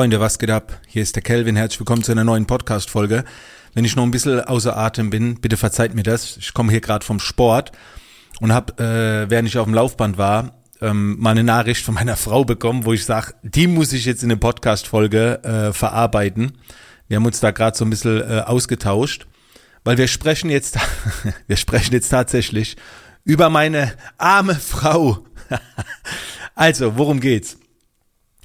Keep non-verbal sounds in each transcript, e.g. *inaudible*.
Freunde, was geht ab? Hier ist der Kelvin. Herzlich willkommen zu einer neuen Podcast-Folge. Wenn ich noch ein bisschen außer Atem bin, bitte verzeiht mir das. Ich komme hier gerade vom Sport und habe, äh, während ich auf dem Laufband war, ähm, mal eine Nachricht von meiner Frau bekommen, wo ich sage, die muss ich jetzt in eine Podcast-Folge äh, verarbeiten. Wir haben uns da gerade so ein bisschen äh, ausgetauscht, weil wir sprechen jetzt, *laughs* wir sprechen jetzt tatsächlich über meine arme Frau. *laughs* also, worum geht's?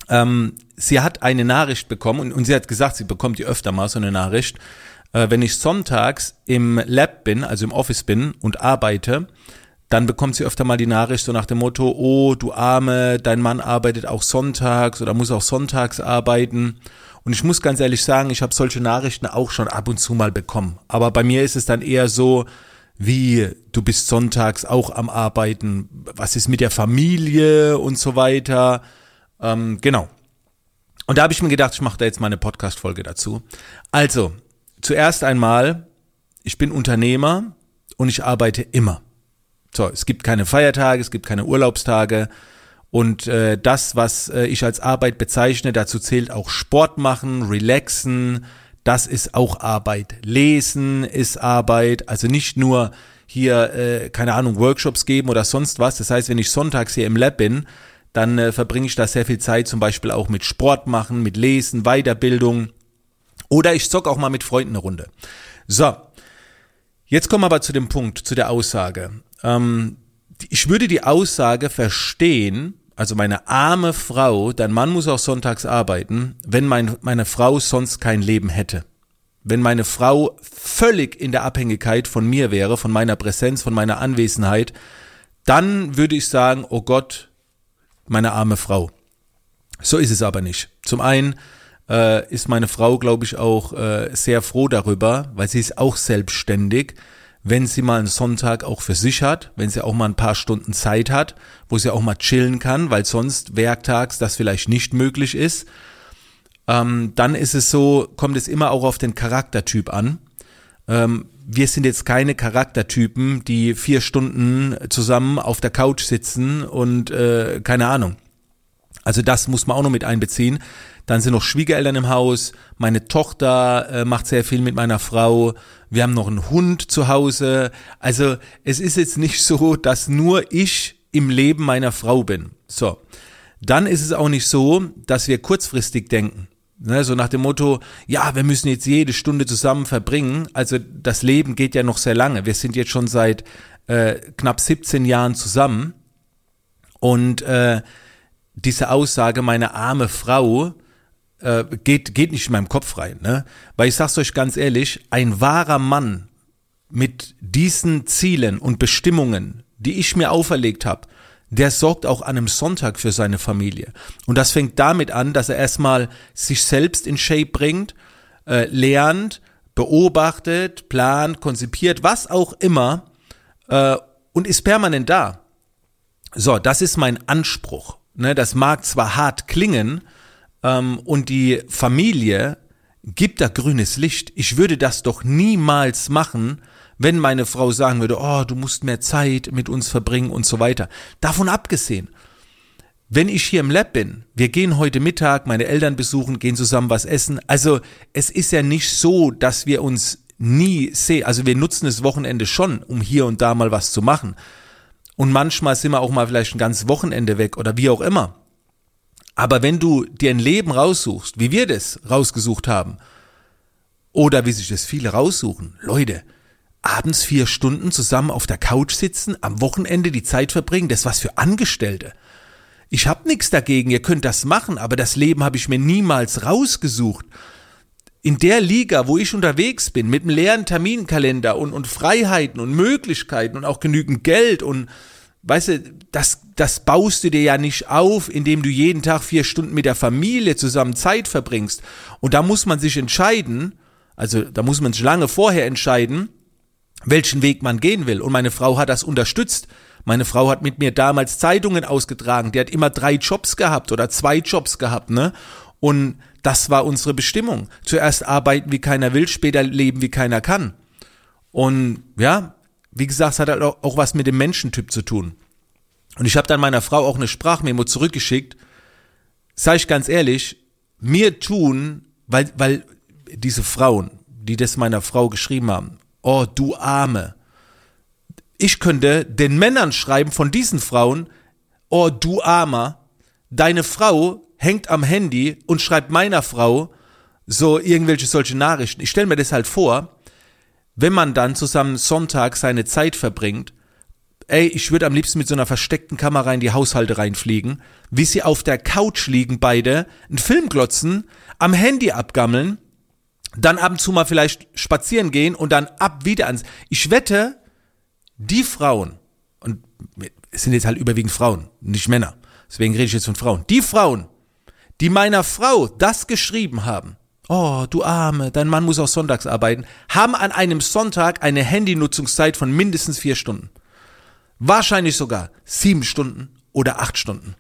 Ähm, sie hat eine Nachricht bekommen und, und sie hat gesagt, sie bekommt die öfter mal so eine Nachricht. Äh, wenn ich sonntags im Lab bin, also im Office bin und arbeite, dann bekommt sie öfter mal die Nachricht so nach dem Motto, oh, du Arme, dein Mann arbeitet auch sonntags oder muss auch sonntags arbeiten. Und ich muss ganz ehrlich sagen, ich habe solche Nachrichten auch schon ab und zu mal bekommen. Aber bei mir ist es dann eher so, wie du bist sonntags auch am Arbeiten, was ist mit der Familie und so weiter. Ähm, genau. Und da habe ich mir gedacht, ich mache da jetzt mal eine Podcast-Folge dazu. Also, zuerst einmal, ich bin Unternehmer und ich arbeite immer. So, es gibt keine Feiertage, es gibt keine Urlaubstage. Und äh, das, was äh, ich als Arbeit bezeichne, dazu zählt auch Sport machen, relaxen, das ist auch Arbeit. Lesen ist Arbeit, also nicht nur hier, äh, keine Ahnung, Workshops geben oder sonst was. Das heißt, wenn ich sonntags hier im Lab bin, dann äh, verbringe ich da sehr viel Zeit zum Beispiel auch mit Sport machen, mit Lesen, Weiterbildung oder ich zock auch mal mit Freunden eine Runde. So, jetzt kommen wir aber zu dem Punkt, zu der Aussage. Ähm, ich würde die Aussage verstehen, also meine arme Frau, dein Mann muss auch sonntags arbeiten, wenn mein, meine Frau sonst kein Leben hätte. Wenn meine Frau völlig in der Abhängigkeit von mir wäre, von meiner Präsenz, von meiner Anwesenheit, dann würde ich sagen, oh Gott, meine arme Frau. So ist es aber nicht. Zum einen äh, ist meine Frau, glaube ich, auch äh, sehr froh darüber, weil sie ist auch selbstständig, wenn sie mal einen Sonntag auch für sich hat, wenn sie auch mal ein paar Stunden Zeit hat, wo sie auch mal chillen kann, weil sonst werktags das vielleicht nicht möglich ist. Ähm, dann ist es so, kommt es immer auch auf den Charaktertyp an. Ähm, wir sind jetzt keine Charaktertypen, die vier Stunden zusammen auf der Couch sitzen und äh, keine Ahnung. Also das muss man auch noch mit einbeziehen. Dann sind noch Schwiegereltern im Haus. Meine Tochter äh, macht sehr viel mit meiner Frau. Wir haben noch einen Hund zu Hause. Also es ist jetzt nicht so, dass nur ich im Leben meiner Frau bin. So. Dann ist es auch nicht so, dass wir kurzfristig denken. Ne, so nach dem Motto, ja, wir müssen jetzt jede Stunde zusammen verbringen. Also das Leben geht ja noch sehr lange. Wir sind jetzt schon seit äh, knapp 17 Jahren zusammen. Und äh, diese Aussage, meine arme Frau, äh, geht, geht nicht in meinem Kopf rein. Ne? Weil ich sag's euch ganz ehrlich, ein wahrer Mann mit diesen Zielen und Bestimmungen, die ich mir auferlegt habe, der sorgt auch an einem Sonntag für seine Familie. Und das fängt damit an, dass er erstmal sich selbst in Shape bringt, äh, lernt, beobachtet, plant, konzipiert, was auch immer äh, und ist permanent da. So, das ist mein Anspruch. Ne, das mag zwar hart klingen ähm, und die Familie gibt da grünes Licht. Ich würde das doch niemals machen, wenn meine Frau sagen würde, oh, du musst mehr Zeit mit uns verbringen und so weiter. Davon abgesehen, wenn ich hier im Lab bin, wir gehen heute Mittag meine Eltern besuchen, gehen zusammen was essen. Also es ist ja nicht so, dass wir uns nie sehen. Also wir nutzen das Wochenende schon, um hier und da mal was zu machen. Und manchmal sind wir auch mal vielleicht ein ganzes Wochenende weg oder wie auch immer. Aber wenn du dir ein Leben raussuchst, wie wir das rausgesucht haben, oder wie sich das viele raussuchen, Leute, abends vier Stunden zusammen auf der Couch sitzen, am Wochenende die Zeit verbringen, das ist was für Angestellte. Ich hab nichts dagegen, ihr könnt das machen, aber das Leben habe ich mir niemals rausgesucht. In der Liga, wo ich unterwegs bin, mit einem leeren Terminkalender und, und Freiheiten und Möglichkeiten und auch genügend Geld und weißt du, das, das baust du dir ja nicht auf, indem du jeden Tag vier Stunden mit der Familie zusammen Zeit verbringst. Und da muss man sich entscheiden, also da muss man sich lange vorher entscheiden, welchen Weg man gehen will. Und meine Frau hat das unterstützt. Meine Frau hat mit mir damals Zeitungen ausgetragen. Die hat immer drei Jobs gehabt oder zwei Jobs gehabt, ne? Und das war unsere Bestimmung. Zuerst arbeiten, wie keiner will, später leben, wie keiner kann. Und ja, wie gesagt, es hat halt auch, was mit dem Menschentyp zu tun. Und ich habe dann meiner Frau auch eine Sprachmemo zurückgeschickt. Sag ich ganz ehrlich, mir tun, weil, weil diese Frauen, die das meiner Frau geschrieben haben, oh du Arme, ich könnte den Männern schreiben von diesen Frauen, oh du Armer, deine Frau hängt am Handy und schreibt meiner Frau so irgendwelche solche Nachrichten. Ich stelle mir das halt vor, wenn man dann zusammen Sonntag seine Zeit verbringt, ey, ich würde am liebsten mit so einer versteckten Kamera in die Haushalte reinfliegen, wie sie auf der Couch liegen beide, einen Film glotzen, am Handy abgammeln, dann ab und zu mal vielleicht spazieren gehen und dann ab wieder ans. Ich wette, die Frauen, und es sind jetzt halt überwiegend Frauen, nicht Männer, deswegen rede ich jetzt von Frauen, die Frauen, die meiner Frau das geschrieben haben, oh, du Arme, dein Mann muss auch sonntags arbeiten, haben an einem Sonntag eine Handynutzungszeit von mindestens vier Stunden. Wahrscheinlich sogar sieben Stunden oder acht Stunden.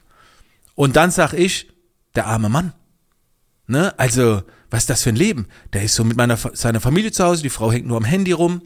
Und dann sag ich, der arme Mann. Ne? Also, was ist das für ein Leben? Der ist so mit meiner, seiner Familie zu Hause, die Frau hängt nur am Handy rum.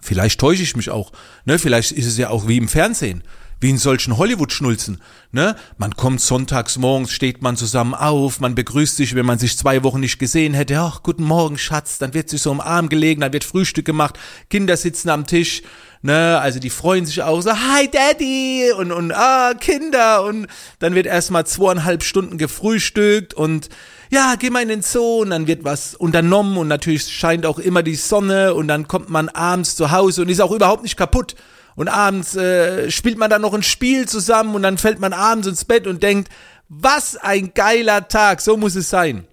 Vielleicht täusche ich mich auch. Ne? Vielleicht ist es ja auch wie im Fernsehen wie in solchen Hollywood-Schnulzen. Ne? Man kommt sonntags morgens, steht man zusammen auf, man begrüßt sich, wenn man sich zwei Wochen nicht gesehen hätte. Ach, guten Morgen, Schatz. Dann wird sich so im Arm gelegen, dann wird Frühstück gemacht, Kinder sitzen am Tisch. Ne, also die freuen sich auch so, hi Daddy und, und ah, Kinder und dann wird erstmal zweieinhalb Stunden gefrühstückt und ja, geh mal in den Zoo und dann wird was unternommen und natürlich scheint auch immer die Sonne und dann kommt man abends zu Hause und ist auch überhaupt nicht kaputt und abends äh, spielt man dann noch ein Spiel zusammen und dann fällt man abends ins Bett und denkt, was ein geiler Tag, so muss es sein.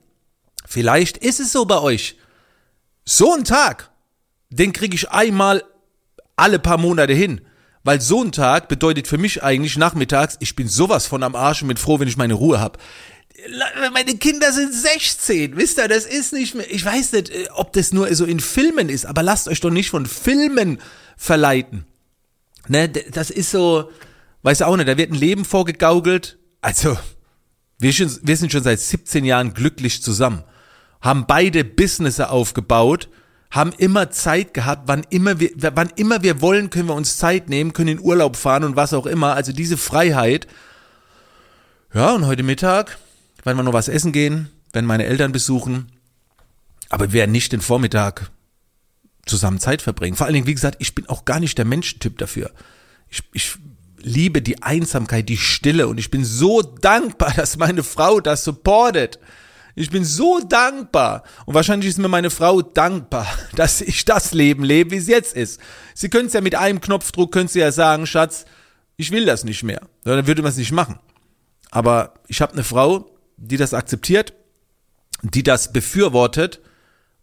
Vielleicht ist es so bei euch. So ein Tag, den kriege ich einmal alle paar Monate hin. Weil so ein Tag bedeutet für mich eigentlich nachmittags, ich bin sowas von am Arsch und bin froh, wenn ich meine Ruhe habe. Meine Kinder sind 16, wisst ihr, das ist nicht mehr, ich weiß nicht, äh, ob das nur so in Filmen ist, aber lasst euch doch nicht von Filmen verleiten. Ne, das ist so, weiß auch nicht, da wird ein Leben vorgegaukelt. Also, wir, schon, wir sind schon seit 17 Jahren glücklich zusammen, haben beide Businesse aufgebaut, haben immer Zeit gehabt, wann immer wir, wann immer wir wollen, können wir uns Zeit nehmen, können in Urlaub fahren und was auch immer. Also diese Freiheit. Ja, und heute Mittag werden wir noch was essen gehen, wenn meine Eltern besuchen. Aber wir nicht den Vormittag zusammen Zeit verbringen. Vor allen Dingen, wie gesagt, ich bin auch gar nicht der Menschentyp dafür. Ich, ich liebe die Einsamkeit, die Stille und ich bin so dankbar, dass meine Frau das supportet. Ich bin so dankbar. Und wahrscheinlich ist mir meine Frau dankbar, *laughs* dass ich das Leben lebe, wie es jetzt ist. Sie können es ja mit einem Knopfdruck, können sie ja sagen, Schatz, ich will das nicht mehr. Dann würde man es nicht machen. Aber ich habe eine Frau, die das akzeptiert, die das befürwortet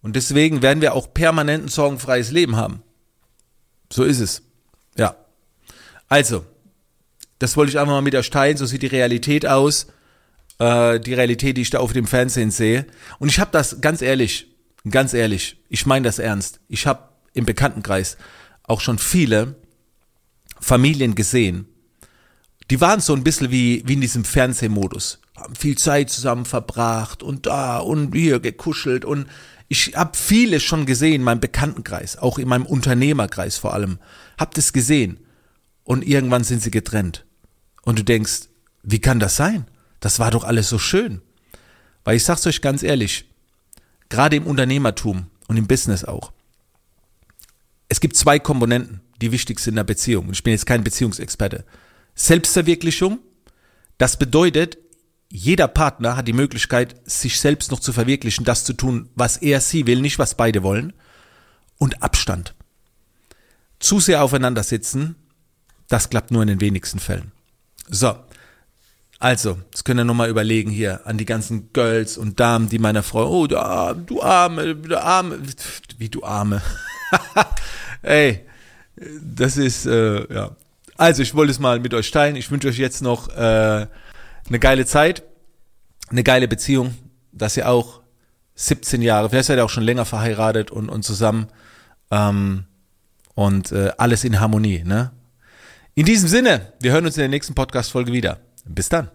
und deswegen werden wir auch permanent ein sorgenfreies Leben haben. So ist es. Ja. Also, das wollte ich einfach mal mit euch teilen. So sieht die Realität aus. Äh, die Realität, die ich da auf dem Fernsehen sehe. Und ich habe das ganz ehrlich, ganz ehrlich, ich meine das ernst. Ich habe im Bekanntenkreis auch schon viele Familien gesehen, die waren so ein bisschen wie, wie in diesem Fernsehmodus. Haben viel Zeit zusammen verbracht und da und hier gekuschelt und ich habe viele schon gesehen in meinem Bekanntenkreis, auch in meinem Unternehmerkreis vor allem, hab das gesehen und irgendwann sind sie getrennt. Und du denkst, wie kann das sein? Das war doch alles so schön. Weil ich sag's euch ganz ehrlich, gerade im Unternehmertum und im Business auch. Es gibt zwei Komponenten, die wichtig sind in der Beziehung. Ich bin jetzt kein Beziehungsexperte. Selbstverwirklichung, das bedeutet, jeder Partner hat die Möglichkeit, sich selbst noch zu verwirklichen, das zu tun, was er sie will, nicht was beide wollen. Und Abstand. Zu sehr aufeinander sitzen, das klappt nur in den wenigsten Fällen. So. Also, jetzt können wir nochmal überlegen hier an die ganzen Girls und Damen, die meiner Frau, oh, du, du Arme, du Arme, wie du Arme. *laughs* Ey, das ist, äh, ja. Also, ich wollte es mal mit euch teilen. Ich wünsche euch jetzt noch äh, eine geile Zeit, eine geile Beziehung, dass ihr auch 17 Jahre, vielleicht seid ihr auch schon länger verheiratet und, und zusammen ähm, und äh, alles in Harmonie. Ne? In diesem Sinne, wir hören uns in der nächsten Podcast-Folge wieder. Bis dann.